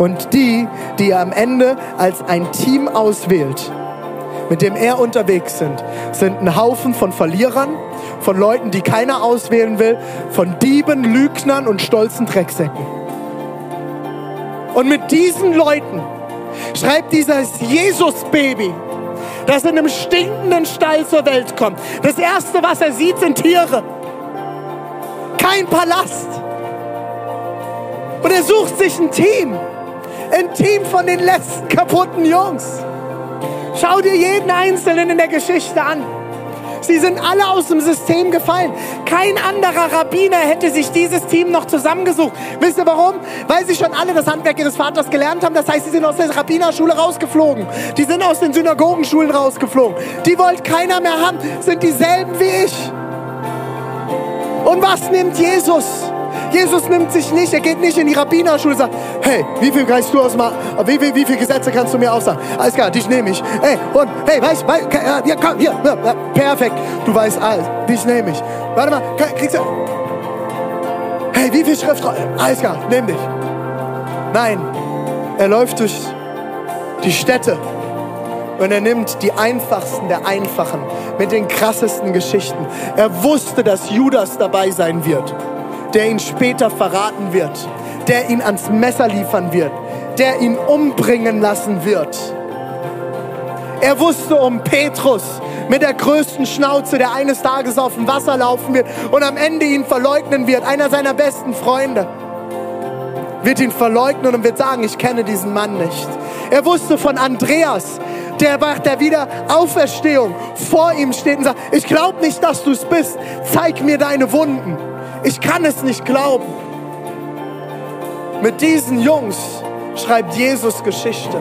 Und die, die er am Ende als ein Team auswählt, mit dem er unterwegs sind, sind ein Haufen von Verlierern, von Leuten, die keiner auswählen will, von Dieben, Lügnern und stolzen Drecksäcken. Und mit diesen Leuten schreibt dieses Jesus-Baby, das in einem stinkenden Stall zur Welt kommt. Das Erste, was er sieht, sind Tiere. Kein Palast. Und er sucht sich ein Team. Ein Team von den letzten kaputten Jungs. Schau dir jeden Einzelnen in der Geschichte an. Sie sind alle aus dem System gefallen. Kein anderer Rabbiner hätte sich dieses Team noch zusammengesucht. Wisst ihr warum? Weil sie schon alle das Handwerk ihres Vaters gelernt haben. Das heißt, sie sind aus der Rabbinerschule rausgeflogen. Die sind aus den Synagogenschulen rausgeflogen. Die wollte keiner mehr haben. Sind dieselben wie ich. Und was nimmt Jesus? Jesus nimmt sich nicht, er geht nicht in die Rabbinerschule und sagt, hey, wie viel kannst du aus wie, wie, wie viele Gesetze kannst du mir aufsagen? Alles klar, dich nehme ich. Hey, und hey, weißt, weißt, ja, komm, hier, ja, perfekt, du weißt alles, dich nehme ich. Warte mal, kriegst du, hey, wie viel Schrift, alles klar, nimm dich. Nein, er läuft durch die Städte und er nimmt die einfachsten der Einfachen mit den krassesten Geschichten. Er wusste, dass Judas dabei sein wird der ihn später verraten wird, der ihn ans Messer liefern wird, der ihn umbringen lassen wird. Er wusste um Petrus mit der größten Schnauze, der eines Tages auf dem Wasser laufen wird und am Ende ihn verleugnen wird, einer seiner besten Freunde wird ihn verleugnen und wird sagen, ich kenne diesen Mann nicht. Er wusste von Andreas, der nach der Wiederauferstehung vor ihm steht und sagt, ich glaube nicht, dass du es bist, zeig mir deine Wunden. Ich kann es nicht glauben. Mit diesen Jungs schreibt Jesus Geschichte.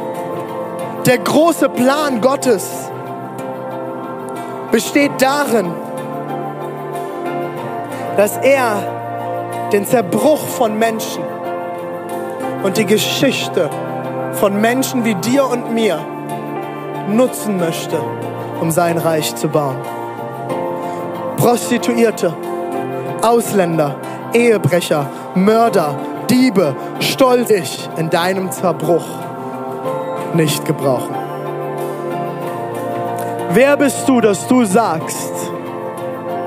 Der große Plan Gottes besteht darin, dass er den Zerbruch von Menschen und die Geschichte von Menschen wie dir und mir nutzen möchte, um sein Reich zu bauen. Prostituierte, Ausländer, Ehebrecher, Mörder, Diebe, stolz ich in deinem Zerbruch nicht gebrauchen. Wer bist du, dass du sagst,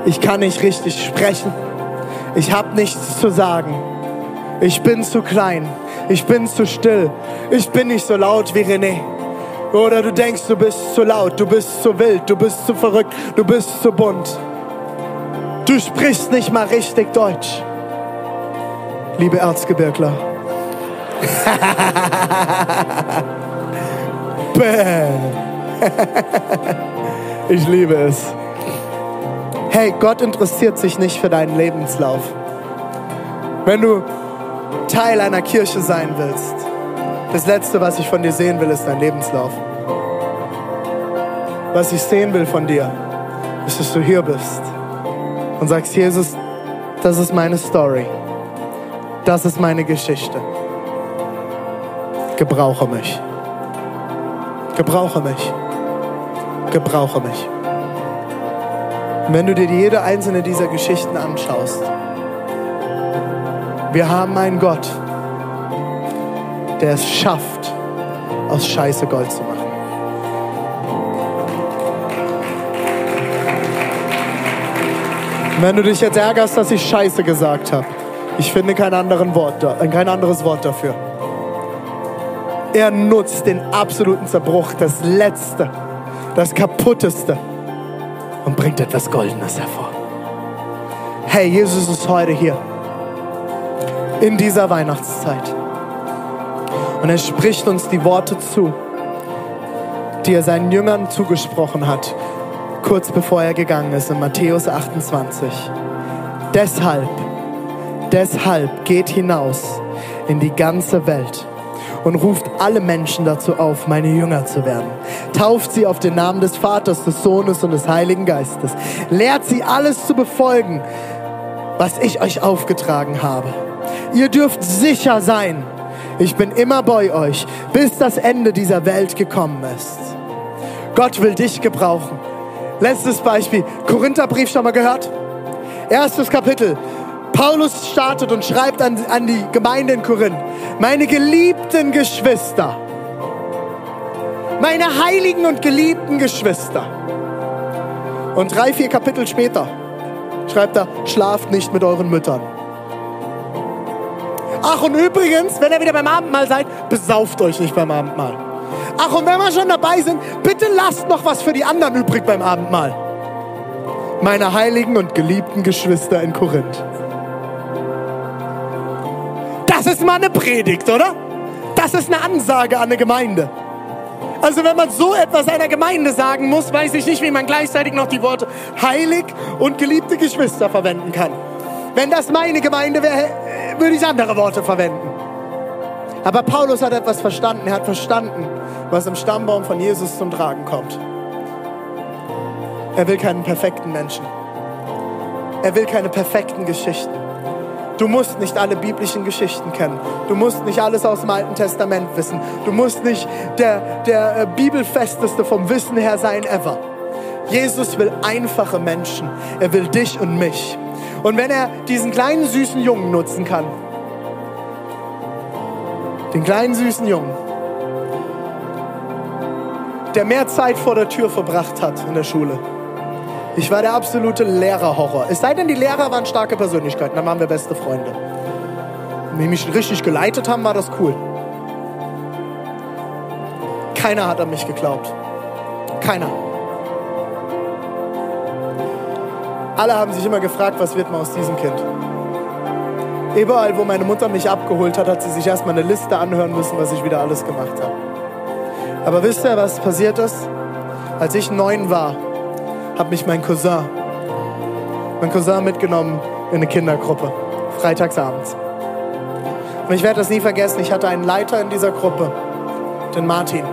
ich kann nicht richtig sprechen, ich habe nichts zu sagen, ich bin zu klein, ich bin zu still, ich bin nicht so laut wie René. Oder du denkst, du bist zu laut, du bist zu wild, du bist zu verrückt, du bist zu bunt. Du sprichst nicht mal richtig Deutsch. Liebe Erzgebirgler. ich liebe es. Hey, Gott interessiert sich nicht für deinen Lebenslauf. Wenn du Teil einer Kirche sein willst, das Letzte, was ich von dir sehen will, ist dein Lebenslauf. Was ich sehen will von dir, ist, dass du hier bist und sagst, Jesus, das ist meine Story. Das ist meine Geschichte. Gebrauche mich. Gebrauche mich. Gebrauche mich. Und wenn du dir jede einzelne dieser Geschichten anschaust, wir haben einen Gott, der es schafft, aus Scheiße Gold zu machen. Wenn du dich jetzt ärgerst, dass ich Scheiße gesagt habe, ich finde kein, anderen Wort, äh, kein anderes Wort dafür. Er nutzt den absoluten Zerbruch, das Letzte, das Kaputteste und bringt etwas Goldenes hervor. Hey, Jesus ist heute hier in dieser Weihnachtszeit. Und er spricht uns die Worte zu, die er seinen Jüngern zugesprochen hat, kurz bevor er gegangen ist in Matthäus 28. Deshalb, deshalb geht hinaus in die ganze Welt und ruft alle Menschen dazu auf, meine Jünger zu werden. Tauft sie auf den Namen des Vaters, des Sohnes und des Heiligen Geistes. Lehrt sie alles zu befolgen, was ich euch aufgetragen habe. Ihr dürft sicher sein, ich bin immer bei euch, bis das Ende dieser Welt gekommen ist. Gott will dich gebrauchen. Letztes Beispiel, Korintherbrief schon mal gehört? Erstes Kapitel. Paulus startet und schreibt an, an die Gemeinde in Korinth. Meine geliebten Geschwister, meine heiligen und geliebten Geschwister. Und drei, vier Kapitel später schreibt er, schlaft nicht mit euren Müttern. Ach, und übrigens, wenn ihr wieder beim Abendmahl seid, besauft euch nicht beim Abendmahl. Ach, und wenn wir schon dabei sind, bitte lasst noch was für die anderen übrig beim Abendmahl. Meine heiligen und geliebten Geschwister in Korinth. Das ist mal eine Predigt, oder? Das ist eine Ansage an eine Gemeinde. Also wenn man so etwas einer Gemeinde sagen muss, weiß ich nicht, wie man gleichzeitig noch die Worte heilig und geliebte Geschwister verwenden kann. Wenn das meine Gemeinde wäre, würde ich andere Worte verwenden. Aber Paulus hat etwas verstanden. Er hat verstanden, was im Stammbaum von Jesus zum Tragen kommt. Er will keinen perfekten Menschen. Er will keine perfekten Geschichten. Du musst nicht alle biblischen Geschichten kennen. Du musst nicht alles aus dem Alten Testament wissen. Du musst nicht der, der äh, Bibelfesteste vom Wissen her sein ever. Jesus will einfache Menschen. Er will dich und mich. Und wenn er diesen kleinen süßen Jungen nutzen kann, den kleinen süßen Jungen, der mehr Zeit vor der Tür verbracht hat in der Schule. Ich war der absolute Lehrerhorror. Es sei denn, die Lehrer waren starke Persönlichkeiten, dann waren wir beste Freunde. Wenn die mich richtig geleitet haben, war das cool. Keiner hat an mich geglaubt. Keiner. Alle haben sich immer gefragt, was wird man aus diesem Kind? Überall, wo meine Mutter mich abgeholt hat, hat sie sich erstmal eine Liste anhören müssen, was ich wieder alles gemacht habe. Aber wisst ihr, was passiert ist? Als ich neun war, hat mich mein Cousin, mein Cousin mitgenommen in eine Kindergruppe, freitagsabends. Und ich werde das nie vergessen, ich hatte einen Leiter in dieser Gruppe, den Martin.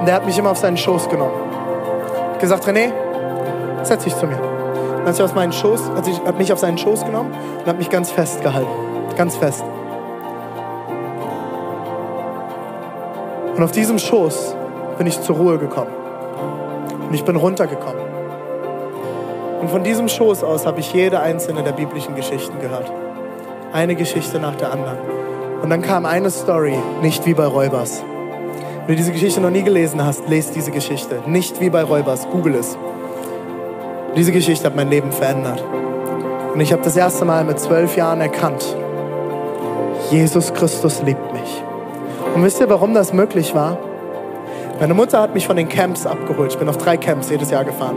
Und der hat mich immer auf seinen Schoß genommen. Hat gesagt, René, setz dich zu mir. Und hat, sich auf meinen Schoß, hat, sich, hat mich auf seinen Schoß genommen und hat mich ganz fest gehalten. Ganz fest. Und auf diesem Schoß bin ich zur Ruhe gekommen. Und ich bin runtergekommen. Und von diesem Schoß aus habe ich jede einzelne der biblischen Geschichten gehört. Eine Geschichte nach der anderen. Und dann kam eine Story, nicht wie bei Räubers. Wenn du diese Geschichte noch nie gelesen hast, lest diese Geschichte. Nicht wie bei Räubers, google es. Diese Geschichte hat mein Leben verändert. Und ich habe das erste Mal mit zwölf Jahren erkannt, Jesus Christus liebt mich. Und wisst ihr, warum das möglich war? Meine Mutter hat mich von den Camps abgeholt. Ich bin auf drei Camps jedes Jahr gefahren.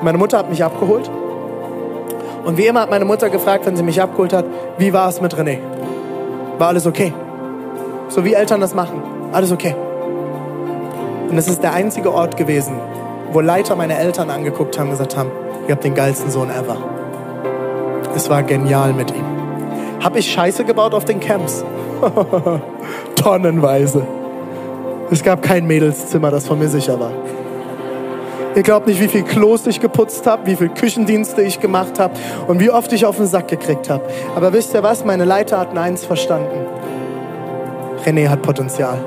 Meine Mutter hat mich abgeholt. Und wie immer hat meine Mutter gefragt, wenn sie mich abgeholt hat, wie war es mit René? War alles okay? So wie Eltern das machen. Alles okay. Und es ist der einzige Ort gewesen, wo Leiter meine Eltern angeguckt haben und gesagt haben, ihr habt den geilsten Sohn ever. Es war genial mit ihm. Habe ich Scheiße gebaut auf den Camps? Tonnenweise. Es gab kein Mädelszimmer, das von mir sicher war. Ihr glaubt nicht, wie viel Klos ich geputzt habe, wie viel Küchendienste ich gemacht habe und wie oft ich auf den Sack gekriegt habe. Aber wisst ihr was? Meine Leiter hatten eins verstanden. René hat Potenzial.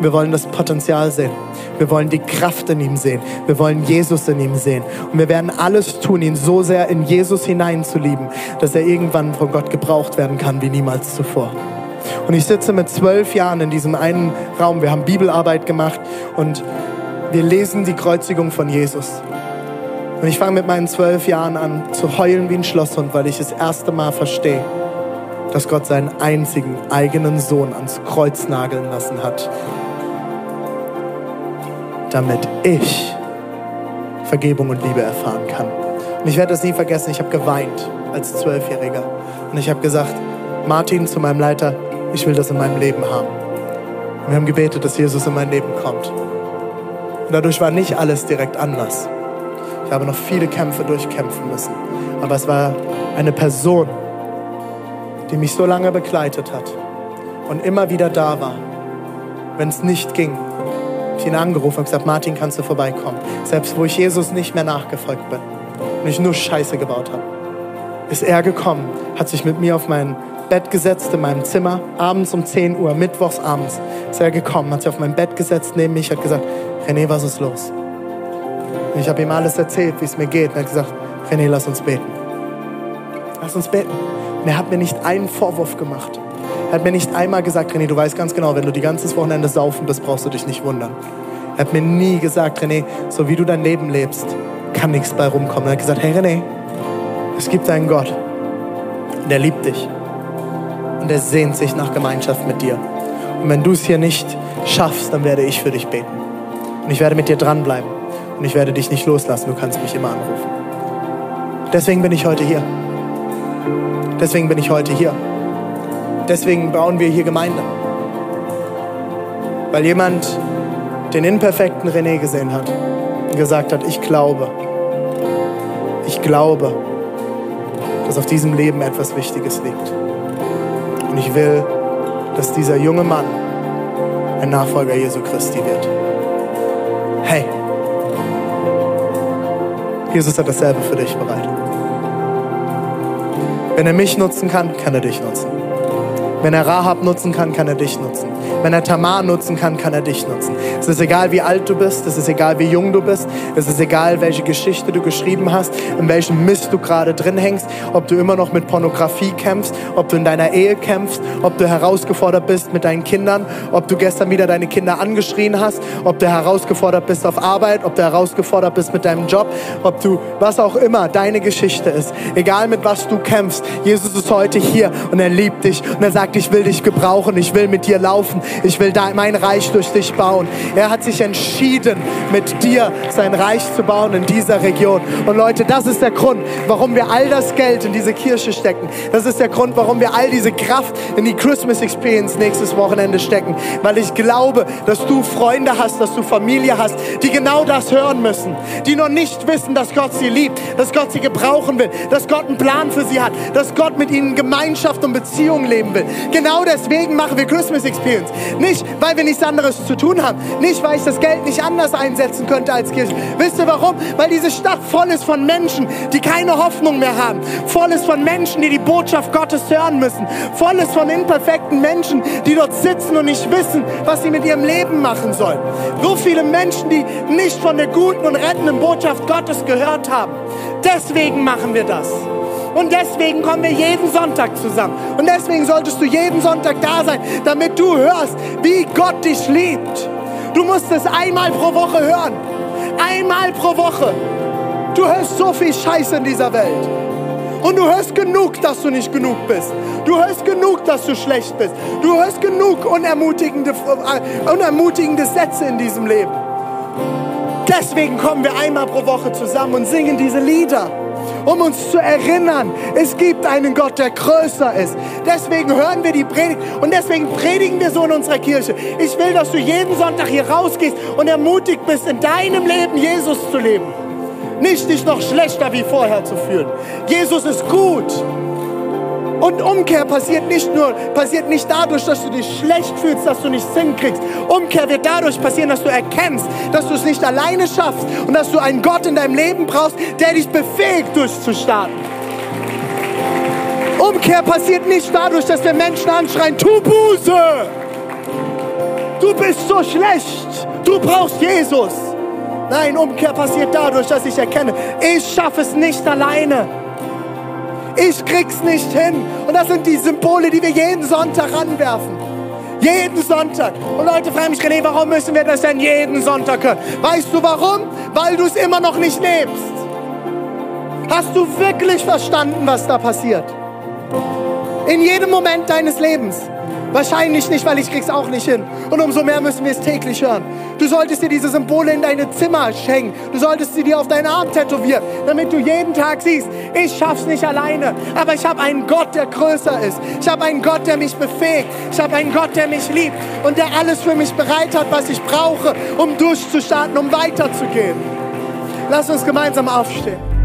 Wir wollen das Potenzial sehen. Wir wollen die Kraft in ihm sehen. Wir wollen Jesus in ihm sehen. Und wir werden alles tun, ihn so sehr in Jesus hineinzulieben, dass er irgendwann von Gott gebraucht werden kann wie niemals zuvor. Und ich sitze mit zwölf Jahren in diesem einen Raum. Wir haben Bibelarbeit gemacht und wir lesen die Kreuzigung von Jesus. Und ich fange mit meinen zwölf Jahren an zu heulen wie ein Schlosshund, weil ich das erste Mal verstehe, dass Gott seinen einzigen eigenen Sohn ans Kreuz nageln lassen hat, damit ich Vergebung und Liebe erfahren kann. Und ich werde das nie vergessen, ich habe geweint als Zwölfjähriger. Und ich habe gesagt, Martin zu meinem Leiter, ich will das in meinem Leben haben. Und wir haben gebetet, dass Jesus in mein Leben kommt. Und dadurch war nicht alles direkt anders. Ich habe noch viele Kämpfe durchkämpfen müssen. Aber es war eine Person, die mich so lange begleitet hat und immer wieder da war, wenn es nicht ging. Ich ihn angerufen und gesagt, Martin, kannst du vorbeikommen? Selbst wo ich Jesus nicht mehr nachgefolgt bin und ich nur Scheiße gebaut habe, ist er gekommen, hat sich mit mir auf mein Bett gesetzt in meinem Zimmer, abends um 10 Uhr, mittwochs abends, ist er gekommen, hat sich auf mein Bett gesetzt neben mich, hat gesagt, René, was ist los? Und ich habe ihm alles erzählt, wie es mir geht. Und er hat gesagt, René, lass uns beten. Lass uns beten. Und er hat mir nicht einen Vorwurf gemacht. Er hat mir nicht einmal gesagt, René, du weißt ganz genau, wenn du die ganze Wochenende saufen bist, brauchst du dich nicht wundern. Er hat mir nie gesagt, René, so wie du dein Leben lebst, kann nichts bei rumkommen. Er hat gesagt, hey René, es gibt einen Gott und er liebt dich und er sehnt sich nach Gemeinschaft mit dir. Und wenn du es hier nicht schaffst, dann werde ich für dich beten. Und ich werde mit dir dranbleiben. Und ich werde dich nicht loslassen. Du kannst mich immer anrufen. Deswegen bin ich heute hier. Deswegen bin ich heute hier. Deswegen bauen wir hier Gemeinde. Weil jemand den imperfekten René gesehen hat und gesagt hat, ich glaube, ich glaube, dass auf diesem Leben etwas Wichtiges liegt. Und ich will, dass dieser junge Mann ein Nachfolger Jesu Christi wird. Hey, Jesus hat dasselbe für dich bereit. Wenn er mich nutzen kann, kann er dich nutzen. Wenn er Rahab nutzen kann, kann er dich nutzen. Wenn er Tamar nutzen kann, kann er dich nutzen. Es ist egal, wie alt du bist, es ist egal, wie jung du bist, es ist egal, welche Geschichte du geschrieben hast, in welchem Mist du gerade drin hängst, ob du immer noch mit Pornografie kämpfst, ob du in deiner Ehe kämpfst, ob du herausgefordert bist mit deinen Kindern, ob du gestern wieder deine Kinder angeschrien hast, ob du herausgefordert bist auf Arbeit, ob du herausgefordert bist mit deinem Job, ob du was auch immer deine Geschichte ist. Egal mit was du kämpfst, Jesus ist heute hier und er liebt dich und er sagt, ich will dich gebrauchen, ich will mit dir laufen, ich will mein Reich durch dich bauen. Er hat sich entschieden, mit dir sein Reich zu bauen in dieser Region. Und Leute, das ist der Grund, warum wir all das Geld in diese Kirche stecken. Das ist der Grund, warum wir all diese Kraft in die Christmas Experience nächstes Wochenende stecken. Weil ich glaube, dass du Freunde hast, dass du Familie hast, die genau das hören müssen. Die noch nicht wissen, dass Gott sie liebt, dass Gott sie gebrauchen will, dass Gott einen Plan für sie hat, dass Gott mit ihnen Gemeinschaft und Beziehung leben will. Genau deswegen machen wir Christmas Experience. Nicht, weil wir nichts anderes zu tun haben. Nicht, weil ich das Geld nicht anders einsetzen könnte als Kirche. Wisst ihr warum? Weil diese Stadt voll ist von Menschen, die keine Hoffnung mehr haben. Voll ist von Menschen, die die Botschaft Gottes hören müssen. Voll ist von imperfekten Menschen, die dort sitzen und nicht wissen, was sie mit ihrem Leben machen sollen. So viele Menschen, die nicht von der guten und rettenden Botschaft Gottes gehört haben. Deswegen machen wir das. Und deswegen kommen wir jeden Sonntag zusammen. Und deswegen solltest du jeden Sonntag da sein, damit du hörst, wie Gott dich liebt. Du musst es einmal pro Woche hören. Einmal pro Woche. Du hörst so viel Scheiße in dieser Welt. Und du hörst genug, dass du nicht genug bist. Du hörst genug, dass du schlecht bist. Du hörst genug unermutigende, äh, unermutigende Sätze in diesem Leben. Deswegen kommen wir einmal pro Woche zusammen und singen diese Lieder um uns zu erinnern, es gibt einen Gott, der größer ist. Deswegen hören wir die Predigt und deswegen predigen wir so in unserer Kirche. Ich will, dass du jeden Sonntag hier rausgehst und ermutigt bist, in deinem Leben Jesus zu leben. Nicht dich noch schlechter wie vorher zu fühlen. Jesus ist gut. Und Umkehr passiert nicht nur, passiert nicht dadurch, dass du dich schlecht fühlst, dass du nichts hinkriegst. Umkehr wird dadurch passieren, dass du erkennst, dass du es nicht alleine schaffst und dass du einen Gott in deinem Leben brauchst, der dich befähigt, durchzustarten. Umkehr passiert nicht dadurch, dass wir Menschen anschreien, tu Buße! Du bist so schlecht, du brauchst Jesus. Nein, Umkehr passiert dadurch, dass ich erkenne, ich schaffe es nicht alleine. Ich krieg's nicht hin. Und das sind die Symbole, die wir jeden Sonntag anwerfen. Jeden Sonntag. Und Leute fragen mich, René, warum müssen wir das denn jeden Sonntag hören? Weißt du warum? Weil du es immer noch nicht lebst. Hast du wirklich verstanden, was da passiert? In jedem Moment deines Lebens. Wahrscheinlich nicht, weil ich krieg's auch nicht hin. Und umso mehr müssen wir es täglich hören. Du solltest dir diese Symbole in deine Zimmer schenken. Du solltest sie dir auf deinen Arm tätowieren, damit du jeden Tag siehst, ich schaff's nicht alleine, aber ich habe einen Gott, der größer ist. Ich habe einen Gott, der mich befähigt. Ich habe einen Gott, der mich liebt und der alles für mich bereit hat, was ich brauche, um durchzustarten, um weiterzugehen. Lass uns gemeinsam aufstehen.